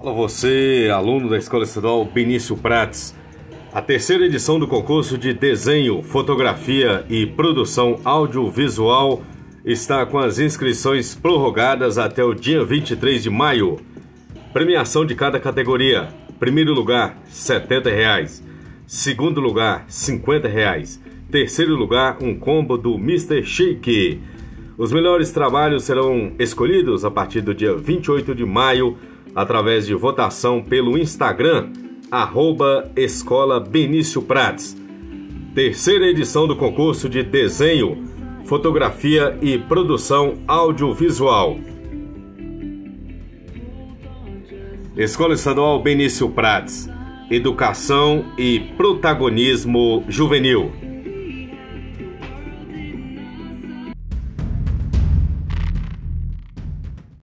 Alô você, aluno da Escola Estadual Benício Prates. A terceira edição do concurso de desenho, fotografia e produção audiovisual está com as inscrições prorrogadas até o dia 23 de maio. Premiação de cada categoria. Primeiro lugar, 70 reais. Segundo lugar, 50 reais. Terceiro lugar, um combo do Mr. Shake. Os melhores trabalhos serão escolhidos a partir do dia 28 de maio através de votação pelo Instagram, arroba Escola Benício Prates. Terceira edição do concurso de desenho, fotografia e produção audiovisual. Escola Estadual Benício Prates. Educação e protagonismo juvenil.